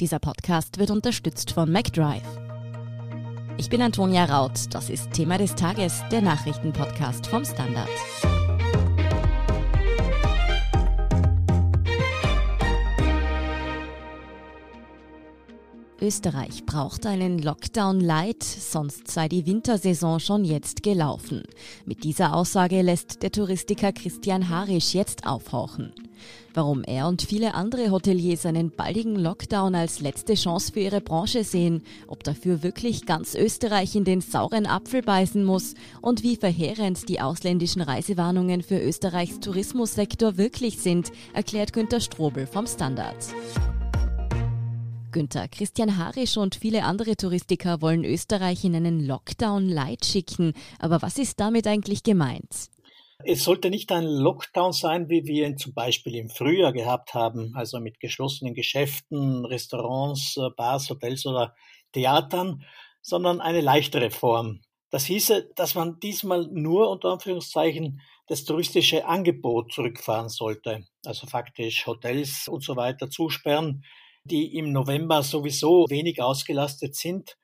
Dieser Podcast wird unterstützt von MacDrive. Ich bin Antonia Raut. Das ist Thema des Tages, der Nachrichtenpodcast vom Standard. Österreich braucht einen Lockdown Light, sonst sei die Wintersaison schon jetzt gelaufen. Mit dieser Aussage lässt der Touristiker Christian Harisch jetzt aufhorchen. Warum er und viele andere Hoteliers einen baldigen Lockdown als letzte Chance für ihre Branche sehen, ob dafür wirklich ganz Österreich in den sauren Apfel beißen muss und wie verheerend die ausländischen Reisewarnungen für Österreichs Tourismussektor wirklich sind, erklärt Günter Strobel vom Standard. Günther, Christian Harisch und viele andere Touristiker wollen Österreich in einen Lockdown light schicken. Aber was ist damit eigentlich gemeint? Es sollte nicht ein Lockdown sein, wie wir ihn zum Beispiel im Frühjahr gehabt haben, also mit geschlossenen Geschäften, Restaurants, Bars, Hotels oder Theatern, sondern eine leichtere Form. Das hieße, dass man diesmal nur unter Anführungszeichen das touristische Angebot zurückfahren sollte, also faktisch Hotels und so weiter zusperren, die im November sowieso wenig ausgelastet sind,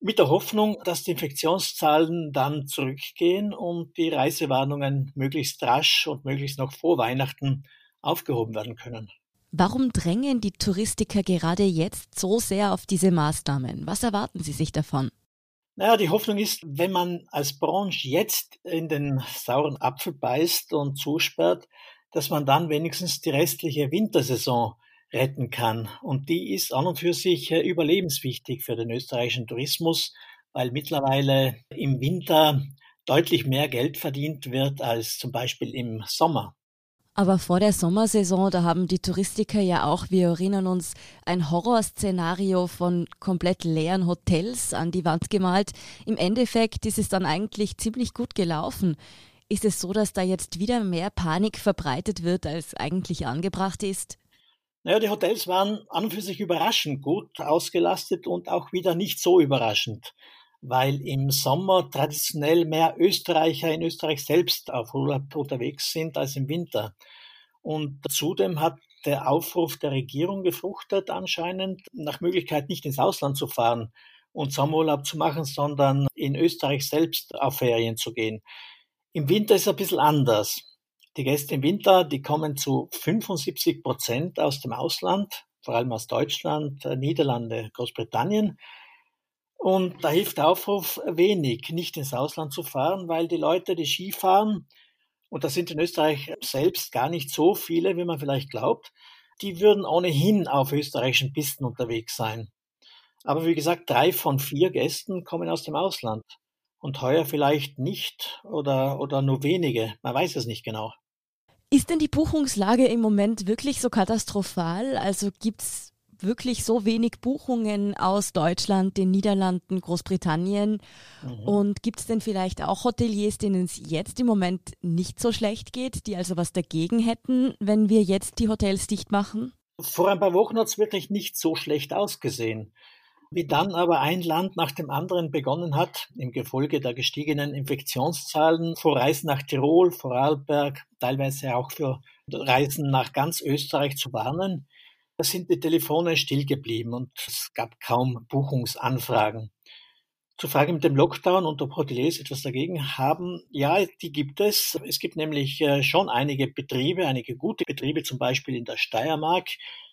mit der Hoffnung, dass die Infektionszahlen dann zurückgehen und die Reisewarnungen möglichst rasch und möglichst noch vor Weihnachten aufgehoben werden können. Warum drängen die Touristiker gerade jetzt so sehr auf diese Maßnahmen? Was erwarten Sie sich davon? Naja, die Hoffnung ist, wenn man als Branche jetzt in den sauren Apfel beißt und zusperrt, dass man dann wenigstens die restliche Wintersaison retten kann. Und die ist an und für sich äh, überlebenswichtig für den österreichischen Tourismus, weil mittlerweile im Winter deutlich mehr Geld verdient wird als zum Beispiel im Sommer. Aber vor der Sommersaison, da haben die Touristiker ja auch, wir erinnern uns, ein Horrorszenario von komplett leeren Hotels an die Wand gemalt. Im Endeffekt ist es dann eigentlich ziemlich gut gelaufen. Ist es so, dass da jetzt wieder mehr Panik verbreitet wird, als eigentlich angebracht ist? Naja, die Hotels waren an und für sich überraschend gut ausgelastet und auch wieder nicht so überraschend, weil im Sommer traditionell mehr Österreicher in Österreich selbst auf Urlaub unterwegs sind als im Winter. Und zudem hat der Aufruf der Regierung gefruchtet, anscheinend nach Möglichkeit nicht ins Ausland zu fahren und Sommerurlaub zu machen, sondern in Österreich selbst auf Ferien zu gehen. Im Winter ist es ein bisschen anders. Die Gäste im Winter, die kommen zu 75 Prozent aus dem Ausland, vor allem aus Deutschland, äh, Niederlande, Großbritannien. Und da hilft der Aufruf wenig, nicht ins Ausland zu fahren, weil die Leute, die Ski fahren, und das sind in Österreich selbst gar nicht so viele, wie man vielleicht glaubt, die würden ohnehin auf österreichischen Pisten unterwegs sein. Aber wie gesagt, drei von vier Gästen kommen aus dem Ausland. Und heuer vielleicht nicht oder, oder nur wenige. Man weiß es nicht genau. Ist denn die Buchungslage im Moment wirklich so katastrophal? Also gibt es wirklich so wenig Buchungen aus Deutschland, den Niederlanden, Großbritannien? Mhm. Und gibt es denn vielleicht auch Hoteliers, denen es jetzt im Moment nicht so schlecht geht, die also was dagegen hätten, wenn wir jetzt die Hotels dicht machen? Vor ein paar Wochen hat es wirklich nicht so schlecht ausgesehen. Wie dann aber ein Land nach dem anderen begonnen hat, im Gefolge der gestiegenen Infektionszahlen vor Reisen nach Tirol, Vorarlberg, teilweise auch für Reisen nach ganz Österreich zu warnen, da sind die Telefone still geblieben und es gab kaum Buchungsanfragen. Zur Frage mit dem Lockdown und ob Hoteliers etwas dagegen haben, ja, die gibt es. Es gibt nämlich äh, schon einige Betriebe, einige gute Betriebe, zum Beispiel in der Steiermark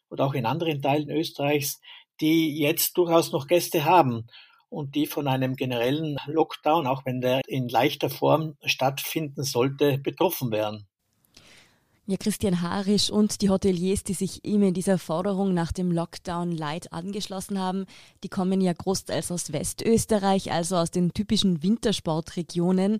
oder auch in anderen Teilen Österreichs, die jetzt durchaus noch Gäste haben und die von einem generellen Lockdown, auch wenn der in leichter Form stattfinden sollte, betroffen wären. Ja, Christian Harisch und die Hoteliers, die sich ihm in dieser Forderung nach dem Lockdown Light angeschlossen haben, die kommen ja großteils aus Westösterreich, also aus den typischen Wintersportregionen.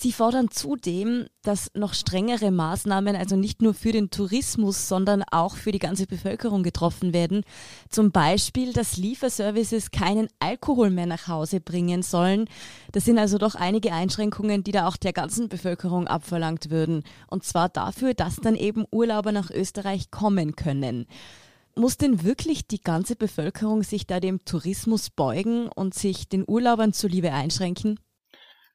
Sie fordern zudem, dass noch strengere Maßnahmen, also nicht nur für den Tourismus, sondern auch für die ganze Bevölkerung getroffen werden. Zum Beispiel, dass Lieferservices keinen Alkohol mehr nach Hause bringen sollen. Das sind also doch einige Einschränkungen, die da auch der ganzen Bevölkerung abverlangt würden. Und zwar dafür, dass dann eben Urlauber nach Österreich kommen können. Muss denn wirklich die ganze Bevölkerung sich da dem Tourismus beugen und sich den Urlaubern zuliebe einschränken?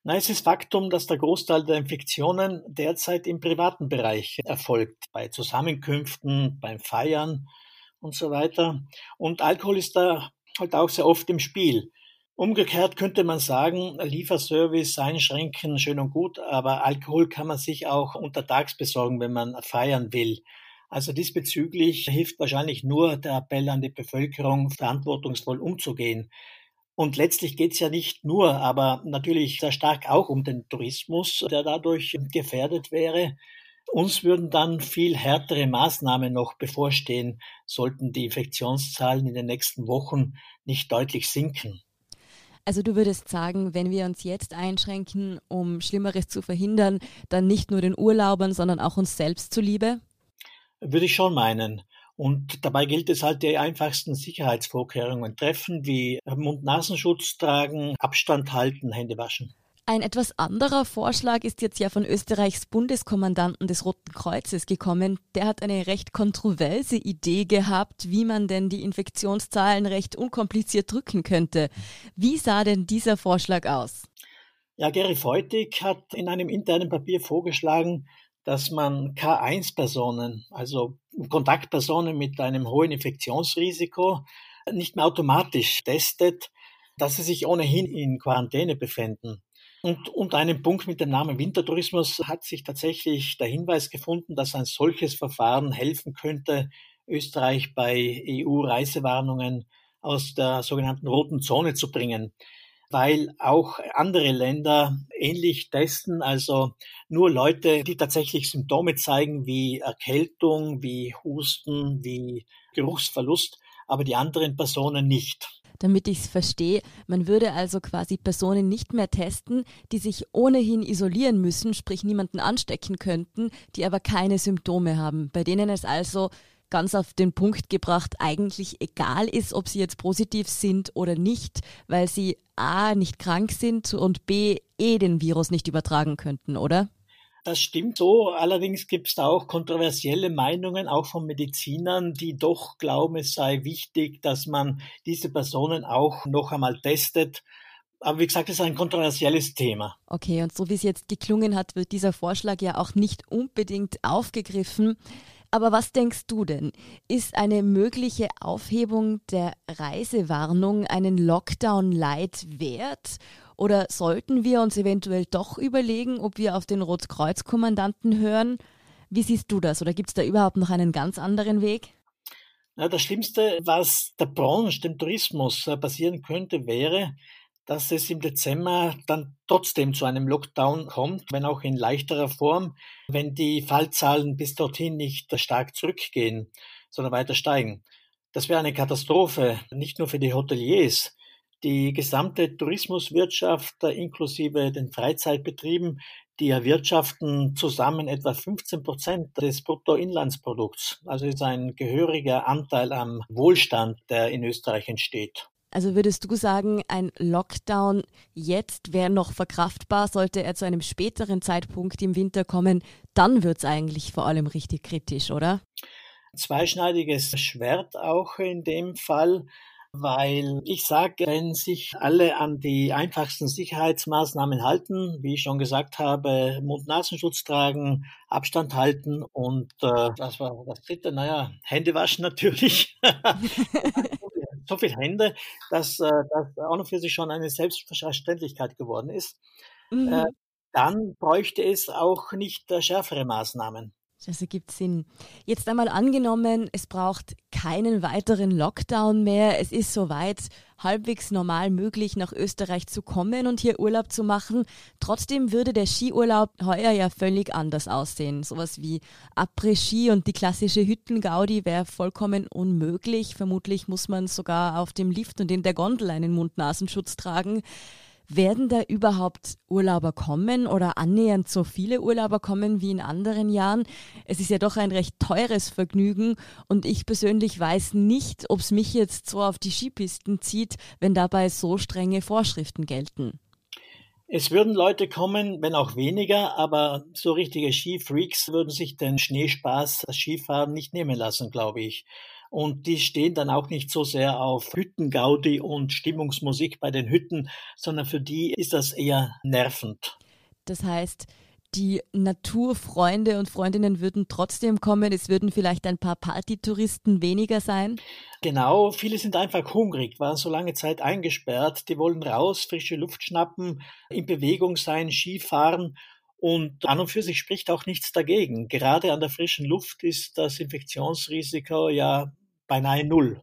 Nein, es ist Faktum, dass der Großteil der Infektionen derzeit im privaten Bereich erfolgt, bei Zusammenkünften, beim Feiern. und so weiter. Und Alkohol ist da halt auch sehr oft im Spiel. Umgekehrt könnte man sagen, Lieferservice einschränken, schön und gut, aber Alkohol kann man sich auch untertags besorgen, wenn man feiern will. Also diesbezüglich hilft wahrscheinlich nur der Appell an die Bevölkerung, verantwortungsvoll umzugehen. Und letztlich geht es ja nicht nur, aber natürlich sehr stark auch um den Tourismus, der dadurch gefährdet wäre. Uns würden dann viel härtere Maßnahmen noch bevorstehen, sollten die Infektionszahlen in den nächsten Wochen nicht deutlich sinken. Also du würdest sagen, wenn wir uns jetzt einschränken, um Schlimmeres zu verhindern, dann nicht nur den Urlaubern, sondern auch uns selbst zuliebe? Würde ich schon meinen. Und dabei gilt es halt, die einfachsten Sicherheitsvorkehrungen treffen, wie Mund-Nasenschutz tragen, Abstand halten, Hände waschen. Ein etwas anderer Vorschlag ist jetzt ja von Österreichs Bundeskommandanten des Roten Kreuzes gekommen. Der hat eine recht kontroverse Idee gehabt, wie man denn die Infektionszahlen recht unkompliziert drücken könnte. Wie sah denn dieser Vorschlag aus? Ja, Gary Feutig hat in einem internen Papier vorgeschlagen, dass man K1-Personen, also Kontaktpersonen mit einem hohen Infektionsrisiko, nicht mehr automatisch testet, dass sie sich ohnehin in Quarantäne befinden. Und unter einem Punkt mit dem Namen Wintertourismus hat sich tatsächlich der Hinweis gefunden, dass ein solches Verfahren helfen könnte, Österreich bei EU-Reisewarnungen aus der sogenannten roten Zone zu bringen, weil auch andere Länder ähnlich testen, also nur Leute, die tatsächlich Symptome zeigen wie Erkältung, wie Husten, wie Geruchsverlust, aber die anderen Personen nicht damit ich es verstehe. Man würde also quasi Personen nicht mehr testen, die sich ohnehin isolieren müssen, sprich niemanden anstecken könnten, die aber keine Symptome haben, bei denen es also ganz auf den Punkt gebracht eigentlich egal ist, ob sie jetzt positiv sind oder nicht, weil sie a nicht krank sind und b eh den Virus nicht übertragen könnten, oder? Das stimmt so. Allerdings gibt es da auch kontroversielle Meinungen, auch von Medizinern, die doch glauben, es sei wichtig, dass man diese Personen auch noch einmal testet. Aber wie gesagt, es ist ein kontroversielles Thema. Okay, und so wie es jetzt geklungen hat, wird dieser Vorschlag ja auch nicht unbedingt aufgegriffen. Aber was denkst du denn? Ist eine mögliche Aufhebung der Reisewarnung einen Lockdown Light wert? Oder sollten wir uns eventuell doch überlegen, ob wir auf den Rotkreuz-Kommandanten hören? Wie siehst du das? Oder gibt es da überhaupt noch einen ganz anderen Weg? Ja, das Schlimmste, was der Branche, dem Tourismus äh, passieren könnte, wäre, dass es im Dezember dann trotzdem zu einem Lockdown kommt, wenn auch in leichterer Form, wenn die Fallzahlen bis dorthin nicht stark zurückgehen, sondern weiter steigen. Das wäre eine Katastrophe, nicht nur für die Hoteliers. Die gesamte Tourismuswirtschaft inklusive den Freizeitbetrieben, die erwirtschaften zusammen etwa 15 Prozent des Bruttoinlandsprodukts. Also ist ein gehöriger Anteil am Wohlstand, der in Österreich entsteht. Also würdest du sagen, ein Lockdown jetzt wäre noch verkraftbar, sollte er zu einem späteren Zeitpunkt im Winter kommen, dann wird es eigentlich vor allem richtig kritisch, oder? Zweischneidiges Schwert auch in dem Fall weil ich sage, wenn sich alle an die einfachsten Sicherheitsmaßnahmen halten, wie ich schon gesagt habe, Mund-Nasenschutz tragen, Abstand halten und äh, das war das dritte, naja, Hände waschen natürlich. so viele Hände, dass äh, das auch noch für sich schon eine Selbstverständlichkeit geworden ist. Mhm. Äh, dann bräuchte es auch nicht äh, schärfere Maßnahmen. Das ergibt Sinn. Jetzt einmal angenommen, es braucht keinen weiteren Lockdown mehr. Es ist soweit halbwegs normal möglich, nach Österreich zu kommen und hier Urlaub zu machen. Trotzdem würde der Skiurlaub heuer ja völlig anders aussehen. Sowas wie Après-Ski und die klassische Hüttengaudi wäre vollkommen unmöglich. Vermutlich muss man sogar auf dem Lift und in der Gondel einen Mund-Nasenschutz tragen. Werden da überhaupt Urlauber kommen oder annähernd so viele Urlauber kommen wie in anderen Jahren? Es ist ja doch ein recht teures Vergnügen und ich persönlich weiß nicht, ob es mich jetzt so auf die Skipisten zieht, wenn dabei so strenge Vorschriften gelten. Es würden Leute kommen, wenn auch weniger, aber so richtige Skifreaks würden sich den Schneespaß, das Skifahren nicht nehmen lassen, glaube ich. Und die stehen dann auch nicht so sehr auf Hüttengaudi und Stimmungsmusik bei den Hütten, sondern für die ist das eher nervend. Das heißt, Die Naturfreunde und Freundinnen würden trotzdem kommen. Es würden vielleicht ein paar Partytouristen weniger sein. Genau, viele sind einfach hungrig, waren so lange Zeit eingesperrt. Die wollen raus, frische Luft schnappen, in Bewegung sein, Skifahren. Und an und für sich spricht auch nichts dagegen. Gerade an der frischen Luft ist das Infektionsrisiko ja beinahe null.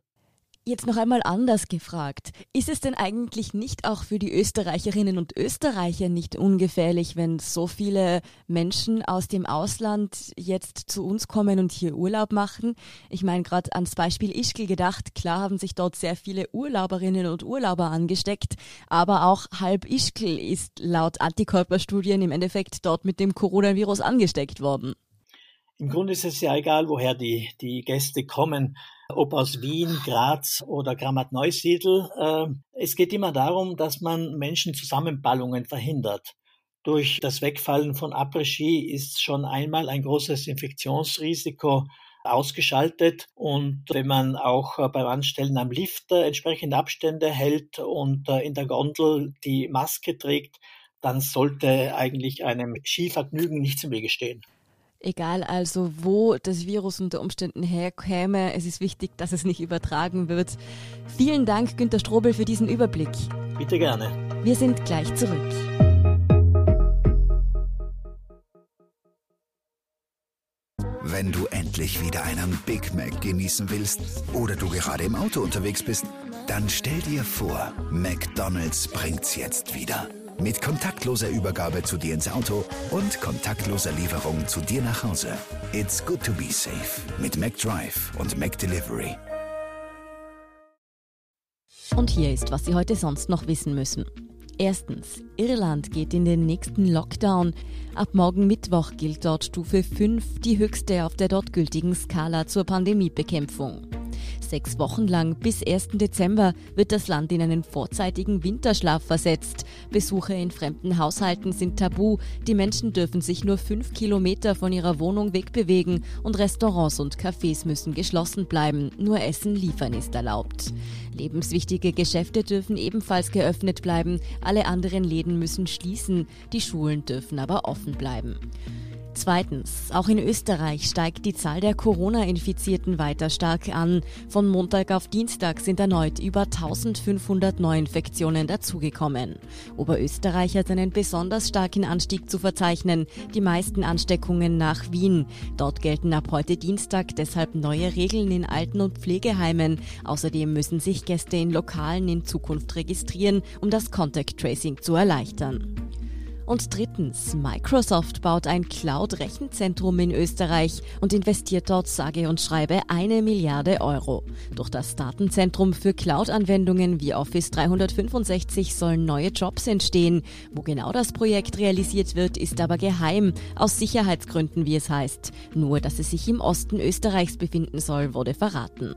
Jetzt noch einmal anders gefragt. Ist es denn eigentlich nicht auch für die Österreicherinnen und Österreicher nicht ungefährlich, wenn so viele Menschen aus dem Ausland jetzt zu uns kommen und hier Urlaub machen? Ich meine gerade ans Beispiel Ischgl gedacht. Klar haben sich dort sehr viele Urlauberinnen und Urlauber angesteckt, aber auch halb Ischgl ist laut Antikörperstudien im Endeffekt dort mit dem Coronavirus angesteckt worden. Im Grunde ist es ja egal, woher die, die Gäste kommen, ob aus Wien, Graz oder Grammat-Neusiedl. Äh, es geht immer darum, dass man Menschen Zusammenballungen verhindert. Durch das Wegfallen von Après-Ski ist schon einmal ein großes Infektionsrisiko ausgeschaltet. Und wenn man auch äh, beim Anstellen am Lift äh, entsprechende Abstände hält und in der Gondel die Maske trägt, dann sollte eigentlich einem Skivergnügen nichts im Wege stehen. Egal also, wo das Virus unter Umständen herkäme, es ist wichtig, dass es nicht übertragen wird. Vielen Dank, Günter Strobel, für diesen Überblick. Bitte gerne. Wir sind gleich zurück. Wenn du endlich wieder einen Big Mac genießen willst oder du gerade im Auto unterwegs bist, dann stell dir vor, McDonald's bringt's jetzt wieder. Mit kontaktloser Übergabe zu dir ins Auto und kontaktloser Lieferung zu dir nach Hause. It's good to be safe mit McDrive und McDelivery. Und hier ist, was Sie heute sonst noch wissen müssen. Erstens, Irland geht in den nächsten Lockdown. Ab morgen Mittwoch gilt dort Stufe 5, die höchste auf der dort gültigen Skala zur Pandemiebekämpfung. Sechs Wochen lang bis 1. Dezember wird das Land in einen vorzeitigen Winterschlaf versetzt. Besuche in fremden Haushalten sind tabu. Die Menschen dürfen sich nur fünf Kilometer von ihrer Wohnung wegbewegen und Restaurants und Cafés müssen geschlossen bleiben. Nur Essen liefern ist erlaubt. Lebenswichtige Geschäfte dürfen ebenfalls geöffnet bleiben. Alle anderen Läden müssen schließen. Die Schulen dürfen aber offen bleiben. Zweitens, auch in Österreich steigt die Zahl der Corona-Infizierten weiter stark an. Von Montag auf Dienstag sind erneut über 1500 Neuinfektionen dazugekommen. Oberösterreich hat einen besonders starken Anstieg zu verzeichnen, die meisten Ansteckungen nach Wien. Dort gelten ab heute Dienstag deshalb neue Regeln in Alten- und Pflegeheimen. Außerdem müssen sich Gäste in Lokalen in Zukunft registrieren, um das Contact Tracing zu erleichtern. Und drittens, Microsoft baut ein Cloud-Rechenzentrum in Österreich und investiert dort sage und schreibe eine Milliarde Euro. Durch das Datenzentrum für Cloud-Anwendungen wie Office 365 sollen neue Jobs entstehen. Wo genau das Projekt realisiert wird, ist aber geheim, aus Sicherheitsgründen, wie es heißt. Nur, dass es sich im Osten Österreichs befinden soll, wurde verraten.